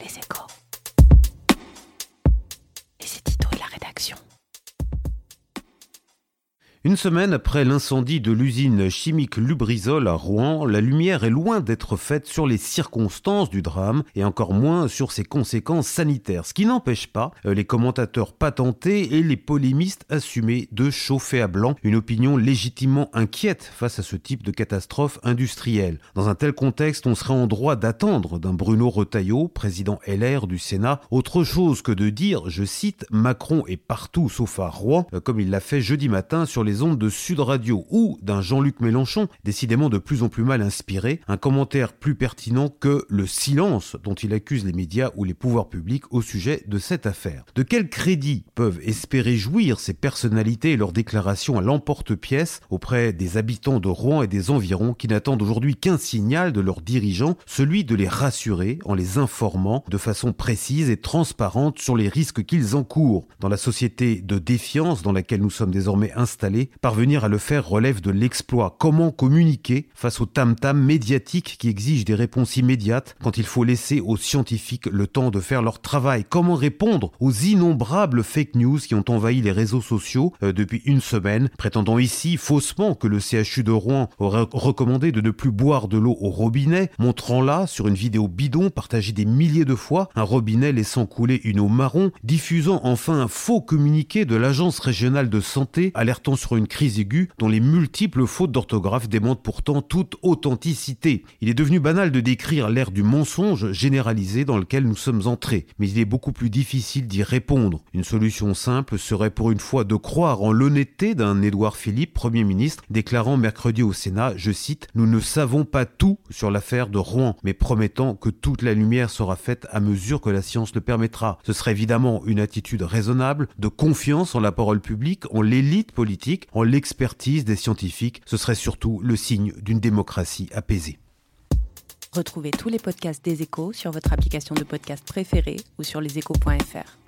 Les échos. Et c'est Tito et la rédaction. Une semaine après l'incendie de l'usine chimique Lubrizol à Rouen, la lumière est loin d'être faite sur les circonstances du drame et encore moins sur ses conséquences sanitaires, ce qui n'empêche pas euh, les commentateurs patentés et les polémistes assumés de chauffer à blanc une opinion légitimement inquiète face à ce type de catastrophe industrielle. Dans un tel contexte, on serait en droit d'attendre d'un Bruno Retailleau, président LR du Sénat, autre chose que de dire, je cite, Macron est partout sauf à Rouen, euh, comme il l'a fait jeudi matin sur les de Sud Radio ou d'un Jean-Luc Mélenchon, décidément de plus en plus mal inspiré, un commentaire plus pertinent que le silence dont il accuse les médias ou les pouvoirs publics au sujet de cette affaire. De quel crédit peuvent espérer jouir ces personnalités et leurs déclarations à l'emporte-pièce auprès des habitants de Rouen et des environs qui n'attendent aujourd'hui qu'un signal de leurs dirigeants, celui de les rassurer en les informant de façon précise et transparente sur les risques qu'ils encourent. Dans la société de défiance dans laquelle nous sommes désormais installés, parvenir à le faire relève de l'exploit. Comment communiquer face au tam-tam médiatique qui exige des réponses immédiates quand il faut laisser aux scientifiques le temps de faire leur travail? Comment répondre aux innombrables fake news qui ont envahi les réseaux sociaux euh, depuis une semaine, prétendant ici faussement que le CHU de Rouen aurait recommandé de ne plus boire de l'eau au robinet, montrant là, sur une vidéo bidon partagée des milliers de fois, un robinet laissant couler une eau marron, diffusant enfin un faux communiqué de l'Agence régionale de santé alertant sur une crise aiguë dont les multiples fautes d'orthographe démontrent pourtant toute authenticité. Il est devenu banal de décrire l'ère du mensonge généralisé dans lequel nous sommes entrés, mais il est beaucoup plus difficile d'y répondre. Une solution simple serait pour une fois de croire en l'honnêteté d'un Édouard Philippe, Premier ministre, déclarant mercredi au Sénat, je cite, Nous ne savons pas tout sur l'affaire de Rouen, mais promettant que toute la lumière sera faite à mesure que la science le permettra. Ce serait évidemment une attitude raisonnable, de confiance en la parole publique, en l'élite politique, en l'expertise des scientifiques, ce serait surtout le signe d'une démocratie apaisée. Retrouvez tous les podcasts des échos sur votre application de podcast préférée ou sur leséchos.fr.